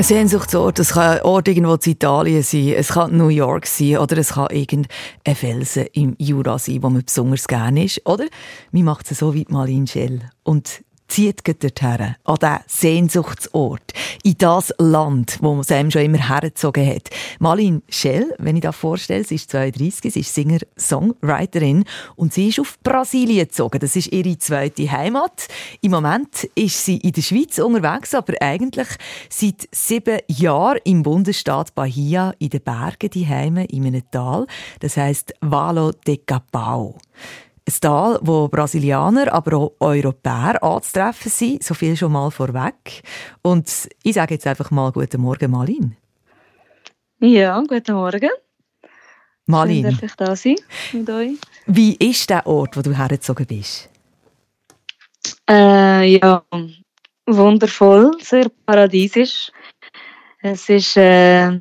Sehnsuchtsort, es kann ein Ort irgendwo in Italien sein, es kann New York sein oder es kann irgendein Felsen im Jura sein, wo man besonders gerne ist. Oder man macht es so wie Marlene Schell. Und zieht dorthin, an diesen Sehnsuchtsort, in das Land, wo es einem schon immer hergezogen hat. Malin Schell, wenn ich das vorstelle, sie ist 32, sie ist Singer, Songwriterin und sie ist auf Brasilien gezogen. Das ist ihre zweite Heimat. Im Moment ist sie in der Schweiz unterwegs, aber eigentlich seit sieben Jahren im Bundesstaat Bahia in den Bergen, die Heime in einem Tal. Das heißt Valo de Capao ein Tal, wo Brasilianer, aber auch Europäer anzutreffen sind. So viel schon mal vorweg. Und ich sage jetzt einfach mal Guten Morgen, Malin. Ja, guten Morgen. Malin. Schön, dass ich da sein mit euch. Wie ist der Ort, wo du hergezogen bist? Äh, ja, wundervoll, sehr paradiesisch. Es ist, äh,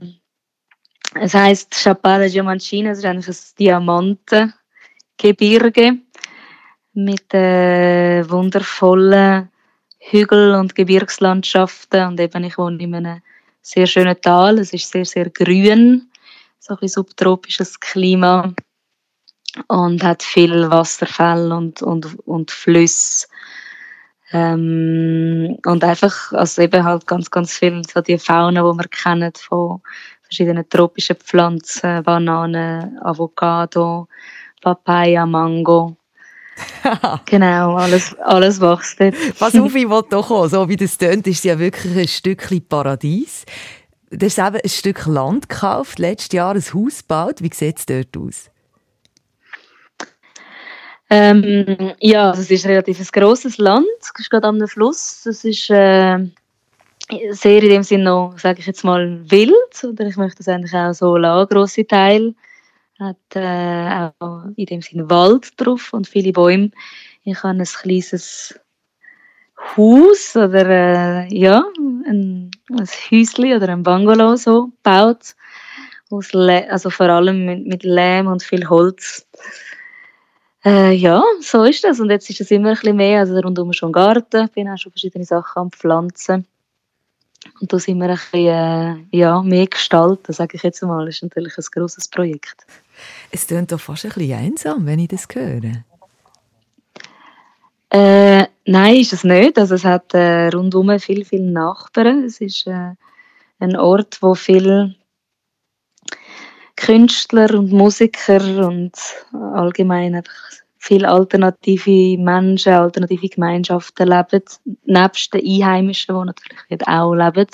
es heißt Chapelle Diamantina, es ist eigentlich ein Diamanten. Mit äh, wundervollen Hügel- und Gebirgslandschaften. Und eben, ich wohne in einem sehr schönen Tal. Es ist sehr, sehr grün, so ein subtropisches Klima und hat viel Wasserfälle und, und, und Flüsse. Ähm, und einfach, also eben halt ganz, ganz viel so die Fauna, die wir kennen von verschiedenen tropischen Pflanzen, Bananen, Avocado, Papaya, Mango. genau, alles, alles wächst dort. Pass auf, ich will doch auch, so wie das tönt, ist es ja wirklich ein Stückchen Paradies. Du hast eben ein Stück Land gekauft, letztes Jahr ein Haus gebaut. Wie sieht es dort aus? Ähm, ja, es ist relativ ein grosses Land. Es ist gerade am Fluss. Es ist äh, sehr in dem Sinne noch, sage ich jetzt mal, wild. Oder ich möchte es eigentlich auch so lassen, grosse Teil hat äh, auch in dem Sinne Wald drauf und viele Bäume. Ich habe ein kleines Haus oder äh, ja, ein, ein Häuschen oder ein Bungalow so gebaut. Aus also vor allem mit, mit Lehm und viel Holz. Äh, ja, so ist das. Und jetzt ist es immer ein bisschen mehr. Also rundum schon Garten. Ich bin auch schon verschiedene Sachen am Pflanzen. Und da sind wir ein bisschen äh, ja, mehr gestalten, sage ich jetzt mal. Das ist natürlich ein grosses Projekt. Es klingt doch fast ein bisschen einsam, wenn ich das höre. Äh, nein, ist es nicht. Also es hat äh, rundum viel, viele Nachbarn. Es ist äh, ein Ort, wo viele Künstler und Musiker und allgemein einfach viele alternative Menschen, alternative Gemeinschaften leben, nebst den Einheimischen, die natürlich auch leben.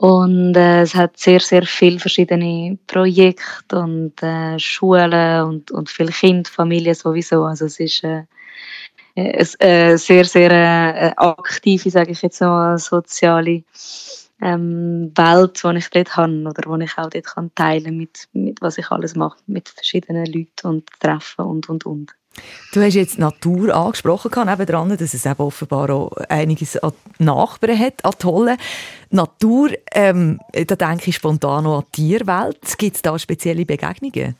Und äh, es hat sehr, sehr viele verschiedene Projekte und äh, Schulen und, und viele Kinder, Familien sowieso. Also es ist äh, eine äh, sehr, sehr äh, aktive, sage ich jetzt mal, soziale ähm, Welt, die ich dort habe oder die ich auch dort kann teilen mit, mit was ich alles mache, mit verschiedenen Leuten und Treffen und, und, und. Du hast jetzt Natur angesprochen, dran, dass es eben offenbar auch einiges an Nachbarn hat, an tollen. Natur, ähm, da denke ich spontan an die Tierwelt. Gibt es da spezielle Begegnungen?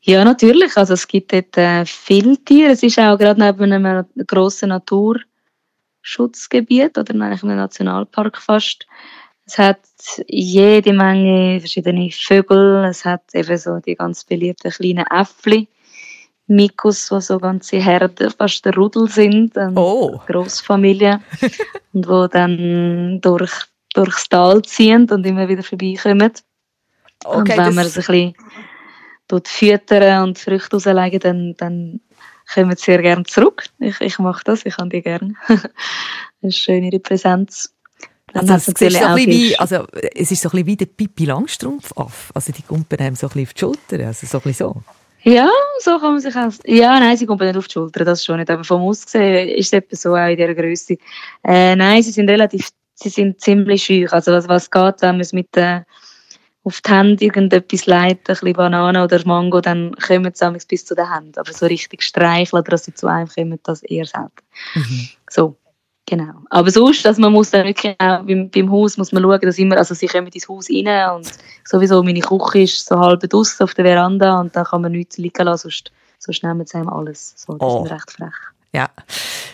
Ja, natürlich. Also es gibt dort äh, viele Tiere. Es ist auch gerade neben einem grossen Naturschutzgebiet oder eigentlich einem Nationalpark fast. Es hat jede Menge verschiedene Vögel. Es hat eben so die ganz beliebten kleinen Äffli Mikus, wo so ganze Herden, fast der Rudel sind, eine oh. Großfamilie und wo dann durch, durchs Tal ziehen und immer wieder vorbeikommen. Okay, und wenn man es ein bisschen füttern und Früchte rauslegen, dann, dann kommen sie sehr gerne zurück. Ich, ich mache das, ich habe die gerne. das ist schön, ihre Präsenz. Also, es, ist so wie, also, es ist so ein bisschen wie der Pippi Langstrumpf auf. Also die kumpen einem so ein bisschen auf die Schulter. Also so ein bisschen so. Ja, so kann man sich auch. Ja, nein, sie kommen nicht auf die Schulter, das schon nicht. Aber vom Aussehen ist es etwa so auch in dieser Größe. Äh, nein, sie sind relativ, sie sind ziemlich schüch. Also was, was geht, wenn man es mit den auf die Hände irgendetwas leiten, ein bisschen Banane oder Mango, dann kommen sie bis zu den Händen. Aber so richtig streicheln oder dass sie zu einem kommen, das eher selten. Mhm. So, genau. Aber sonst, also man muss dann wirklich auch beim, beim, Haus muss man schauen, dass immer, also sie kommen ins Haus rein und sowieso meine Küche ist so halb draussen auf der Veranda und da kann man nichts liegen lassen, sonst, sonst nehmen sie einem alles. So, das oh. ist recht frech. Ja.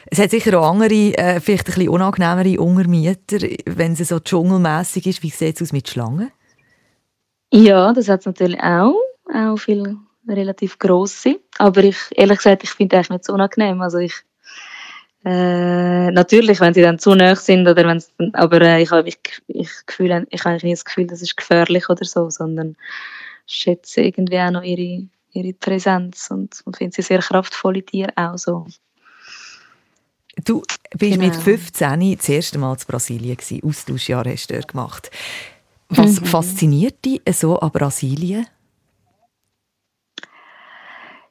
Es hat sicher auch andere, äh, vielleicht ein bisschen unangenehmere Untermieter, wenn es so dschungelmässig ist. Wie sieht es aus mit Schlangen? Ja, das hat es natürlich auch. Auch viel relativ grosse. Aber ich, ehrlich gesagt, ich finde es nicht so unangenehm. Also ich, äh, natürlich, wenn sie dann zu nah sind, oder wenn aber äh, ich habe ich, ich, Gefühl, ich habe nicht das Gefühl, das ist gefährlich oder so, sondern schätze irgendwie auch noch ihre, ihre Präsenz und, und finde sie sehr kraftvolle Tiere auch so. Du bist genau. mit 15 das erste Mal in Brasilien gewesen. Austauschjahr hast du dort gemacht. Was mhm. fasziniert dich so an Brasilien?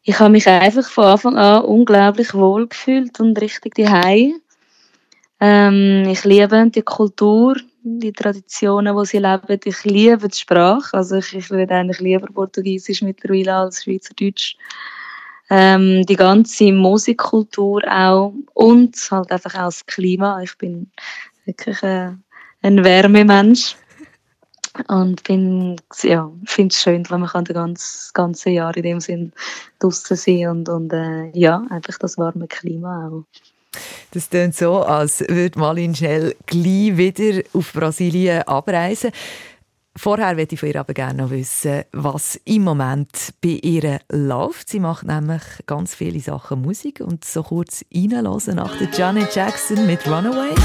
Ich habe mich einfach von Anfang an unglaublich wohl gefühlt und richtig daheim. Ähm, ich liebe die Kultur, die Traditionen, die sie leben. Ich liebe die Sprache. Also ich, ich rede eigentlich lieber Portugiesisch mittlerweile als Schweizerdeutsch. Ähm, die ganze Musikkultur auch und halt einfach auch das Klima. Ich bin wirklich ein, ein Wärmemensch. Und bin, ja, finde es schön, wenn man kann das ganze, ganze Jahr in dem Sinn draußen sein und, und äh, ja, einfach das warme Klima auch. Das klingt so, als würde Malin schnell gleich wieder auf Brasilien abreisen. Vorher würde ich von ihr aber gerne noch wissen, was im Moment bei ihr läuft. Sie macht nämlich ganz viele Sachen Musik und so kurz reinlassen nach der Janet Jackson mit Runaway.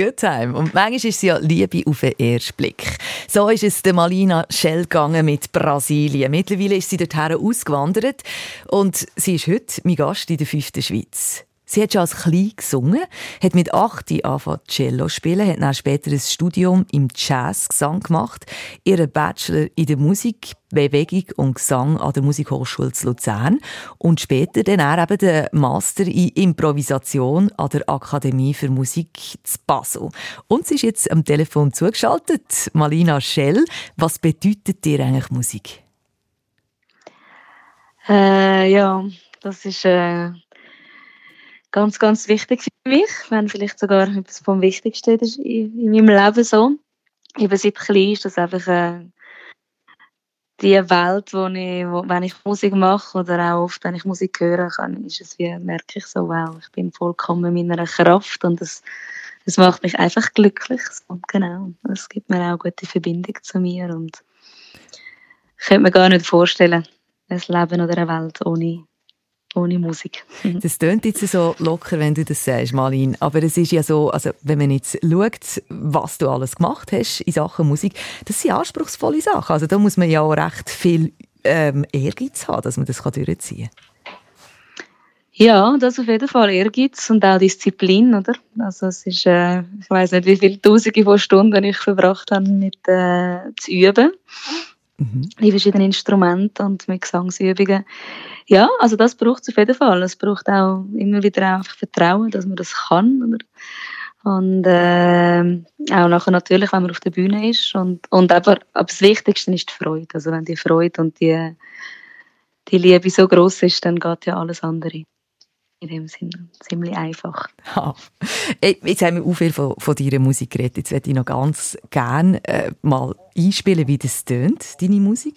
Good Time. Und manchmal ist sie ja Liebe auf den ersten Blick. So ist es der Malina Schell gegangen mit Brasilien. Mittlerweile ist sie dorthin ausgewandert und sie ist heute mein Gast in der fünften Schweiz. Sie hat schon als Klein gesungen, hat mit acht angefangen Cello spielen, hat dann später ein Studium im Jazzgesang gemacht, ihren Bachelor in der Musik, Bewegung und Gesang an der Musikhochschule zu Luzern und später dann auch eben den Master in Improvisation an der Akademie für Musik zu Basel. Und sie ist jetzt am Telefon zugeschaltet. Malina Schell, was bedeutet dir eigentlich Musik? Äh, ja, das ist... Äh ganz, ganz wichtig für mich, wenn vielleicht sogar etwas vom Wichtigsten ist in, in meinem Leben so. Eben seit klein ist das einfach äh, die Welt, wo ich, wo, wenn ich Musik mache oder auch oft, wenn ich Musik höre, kann, ist es wie, merke ich so, wow, ich bin vollkommen in meiner Kraft und es, es macht mich einfach glücklich. Und genau, es gibt mir auch eine gute Verbindung zu mir und ich könnte mir gar nicht vorstellen, ein Leben oder eine Welt ohne ohne Musik. das tönt jetzt so locker, wenn du das sagst, Malin. Aber es ist ja so, also wenn man jetzt schaut, was du alles gemacht hast in Sachen Musik, das sind anspruchsvolle Sachen. Also da muss man ja auch recht viel ähm, Ehrgeiz haben, dass man das durchziehen kann. Ja, das auf jeden Fall Ehrgeiz und auch Disziplin, oder? Also es ist, äh, ich weiß nicht, wie viele Tausende von Stunden ich verbracht habe mit äh, zu üben mhm. die verschiedenen Instrumente und mit Gesangsübungen. Ja, also das braucht es auf jeden Fall. Es braucht auch immer wieder einfach Vertrauen, dass man das kann. Oder? Und äh, auch nachher natürlich, wenn man auf der Bühne ist. Und, und aber, aber das Wichtigste ist die Freude. Also wenn die Freude und die, die Liebe so groß ist, dann geht ja alles andere in dem Sinne ziemlich einfach. Ja. Jetzt haben wir auch viel von, von deiner Musik geredet. Jetzt würde ich noch ganz gerne äh, mal einspielen, wie das tönt, deine Musik.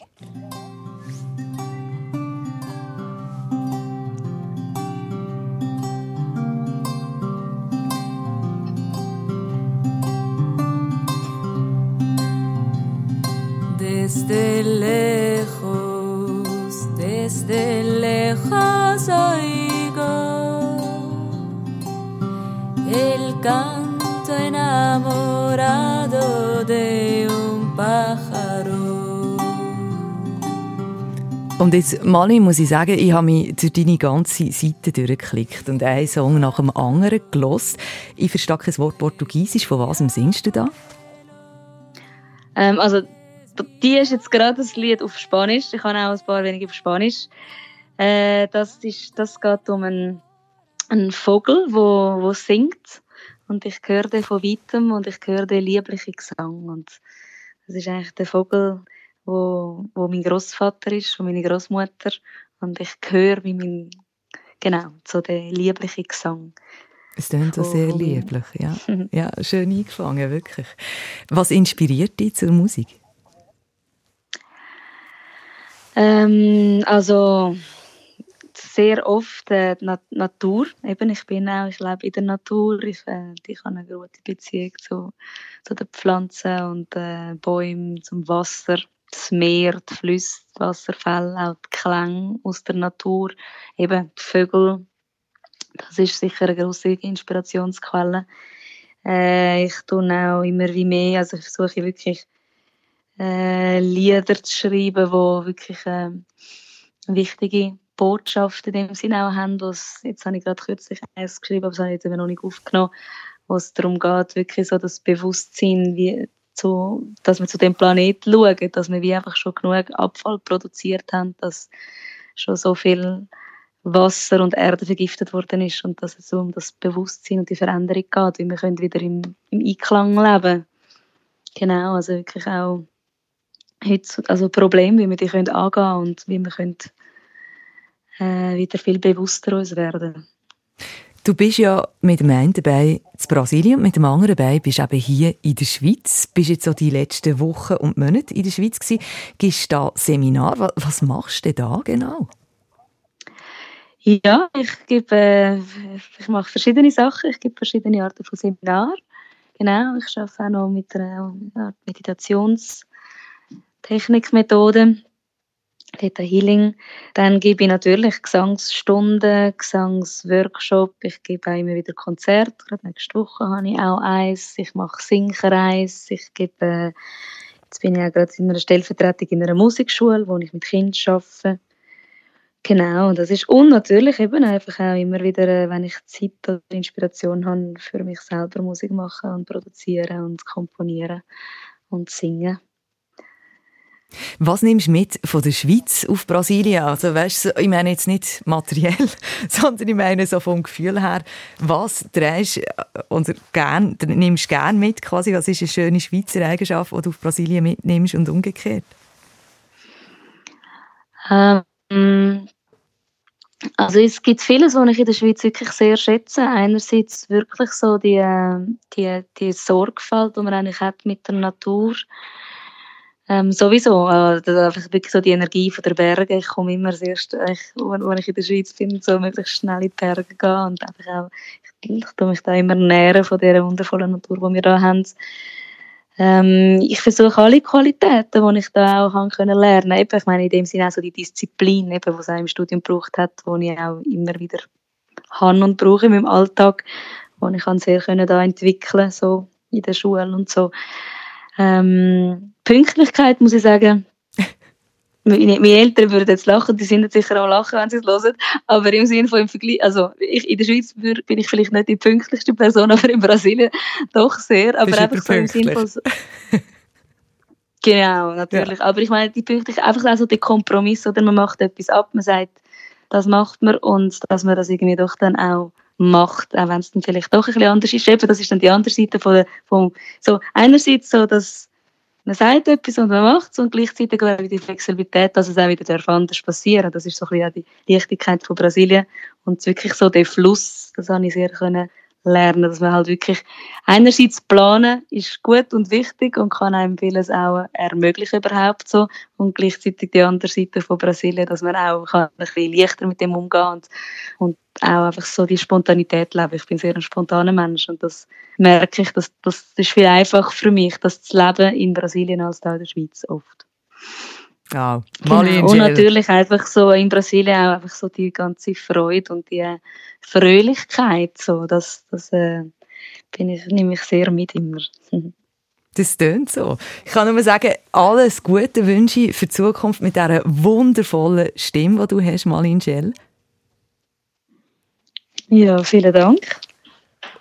Desde lejos, desde lejos oigo canto enamorado de un pájaro. Und jetzt, Mali, muss ich sagen, ich habe mich durch deine ganze Seite durchgeklickt und einen Song nach dem anderen gelost. Ich verstehe kein Wort Portugiesisch. Von was singst du da? Ähm, also, die ist jetzt gerade das Lied auf Spanisch. Ich habe auch ein paar wenige auf Spanisch. Äh, das, ist, das geht um einen ein Vogel, wo, wo singt und ich höre den von weitem und ich höre den lieblichen Gesang und das ist eigentlich der Vogel, wo, wo mein Großvater ist und meine Großmutter und ich höre wie mein genau so der liebliche Gesang. Es klingt so sehr lieblich, ja. ja, schön eingefangen, wirklich. Was inspiriert dich zur Musik? Ähm, also sehr oft äh, die Natur. Eben, ich bin auch, ich lebe in der Natur. Ich, äh, ich habe eine gute Beziehung zu, zu den Pflanzen und äh, Bäumen, zum Wasser, das Meer, die Flüsse, die Wasserfälle, auch die Klänge aus der Natur. Eben die Vögel. Das ist sicher eine große Inspirationsquelle. Äh, ich tue auch immer wie mehr, also ich versuche wirklich äh, Lieder zu schreiben, die wirklich äh, wichtige Botschaft in dem Sinne auch haben, was, jetzt habe ich gerade kürzlich eins geschrieben, aber das habe ich jetzt noch nicht aufgenommen, wo es darum geht, wirklich so das Bewusstsein, wie zu, dass wir zu dem Planeten schauen, dass wir wie einfach schon genug Abfall produziert haben, dass schon so viel Wasser und Erde vergiftet worden ist und dass es so um das Bewusstsein und die Veränderung geht, wie wir können wieder im, im Einklang leben. Genau, also wirklich auch heute, also Probleme, wie wir die können angehen und wie wir können äh, wieder viel bewusster uns werden. Du bist ja mit dem einen dabei in Brasilien, mit dem anderen dabei bist du eben hier in der Schweiz. Bist jetzt so die letzten Wochen und Monate in der Schweiz gewesen. Gibst da Seminar? Was machst du da genau? Ja, ich gebe, ich mache verschiedene Sachen. Ich gebe verschiedene Arten von Seminaren. Genau, ich arbeite auch noch mit einer Meditationstechnikmethode dort Healing. Dann gebe ich natürlich Gesangsstunden, Gesangsworkshop. Ich gebe auch immer wieder Konzerte. Gerade nächste Woche habe ich auch eins. Ich mache Singkreis. Ich gebe, jetzt bin ich auch gerade in einer Stellvertretung in einer Musikschule, wo ich mit Kindern arbeite. Genau, das ist und natürlich eben einfach auch immer wieder, äh, wenn ich Zeit oder Inspiration habe, für mich selber Musik machen und produzieren und komponieren und singen. Was nimmst du mit von der Schweiz auf Brasilien? Also, weißt ich meine jetzt nicht materiell, sondern ich meine so vom Gefühl her, was drehst oder gern, nimmst du gerne mit? Quasi, was ist eine schöne Schweizer Eigenschaft, die du auf Brasilien mitnimmst und umgekehrt? Ähm, also es gibt vieles, was ich in der Schweiz wirklich sehr schätze. Einerseits wirklich so die, äh, die, die Sorgfalt, die man eigentlich hat mit der Natur. Ähm, sowieso, äh, einfach wirklich so die Energie von der Berge. Ich komme immer ich, wenn ich in der Schweiz bin, so möglichst schnell in die Berge gehen und einfach auch, ich, ich tue mich da immer nähren von dieser wundervollen Natur, die wir da haben. Ähm, ich versuche alle Qualitäten, die ich da auch haben können lernen. Eben, ich meine in dem Sinne auch so die Disziplin, eben, die es auch im Studium gebraucht hat, die ich auch immer wieder habe und brauche in meinem Alltag, die ich sehr können da entwickeln, so in der Schule und so. Ähm, Pünktlichkeit muss ich sagen, meine Eltern würden jetzt lachen, die sind jetzt sicher auch lachen, wenn sie es hören, aber im Sinne von im Vergleich, also ich, in der Schweiz bin ich vielleicht nicht die pünktlichste Person, aber in Brasilien doch sehr, aber einfach so im Sinne von... So, genau, natürlich, ja. aber ich meine, die Pünktlichkeit, einfach so der Kompromiss, oder? Man macht etwas ab, man sagt, das macht man und dass man das irgendwie doch dann auch macht, auch wenn es dann vielleicht doch ein bisschen anders ist. Eben, das ist dann die andere Seite von, von so einerseits so, dass man sagt etwas und man macht es und gleichzeitig auch die Flexibilität, dass es auch wieder anders passieren Das ist so ein bisschen die Leichtigkeit von Brasilien und wirklich so der Fluss, das habe ich sehr können lernen, dass man halt wirklich einerseits planen ist gut und wichtig und kann einem vieles auch ermöglichen überhaupt so und gleichzeitig die andere Seite von Brasilien, dass man auch kann ein bisschen leichter mit dem umgehen und, und auch einfach so die Spontanität leben. Ich bin sehr ein spontaner Mensch und das merke ich, dass das ist viel einfacher für mich, das zu leben in Brasilien als da in der Schweiz oft. Ja, genau. Und natürlich einfach so in Brasilien auch einfach so die ganze Freude und die Fröhlichkeit, so, das, das äh, bin ich, nehme ich sehr mit immer. Das tönt so. Ich kann nur sagen, alles Gute wünsche ich für die Zukunft mit dieser wundervollen Stimme, die du hast, Malin Gell. Ja, vielen Dank.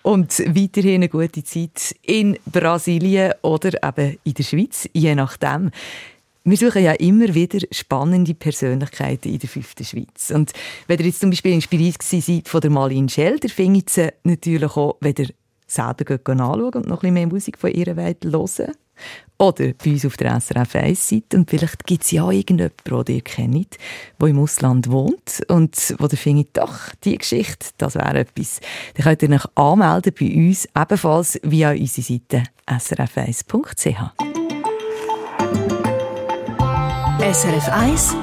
Und weiterhin eine gute Zeit in Brasilien oder eben in der Schweiz, je nachdem. Wir suchen ja immer wieder spannende Persönlichkeiten in der fünften Schweiz. Und wenn ihr jetzt zum Beispiel inspiriert seid von der Marlene Schell, dann findet sie natürlich auch, wenn ihr selber anschauen und noch ein mehr Musik von ihrer Welt hören. Oder bei uns auf der SRF 1 Seite. Und vielleicht gibt es ja irgendjemanden, den ihr kennt, der im Ausland wohnt und wo ihr findet, doch, die Geschichte, das wäre etwas. Dann könnt ihr euch anmelden bei uns, ebenfalls via unsere Seite srf1.ch. SRF 1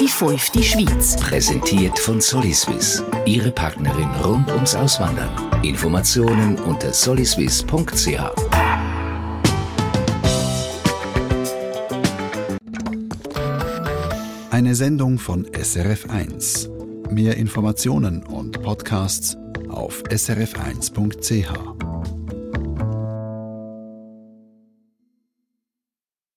Die fünfte Schweiz. Präsentiert von Soliswiss. Ihre Partnerin rund ums Auswandern. Informationen unter soliswiss.ch. Eine Sendung von SRF 1. Mehr Informationen und Podcasts auf srf1.ch.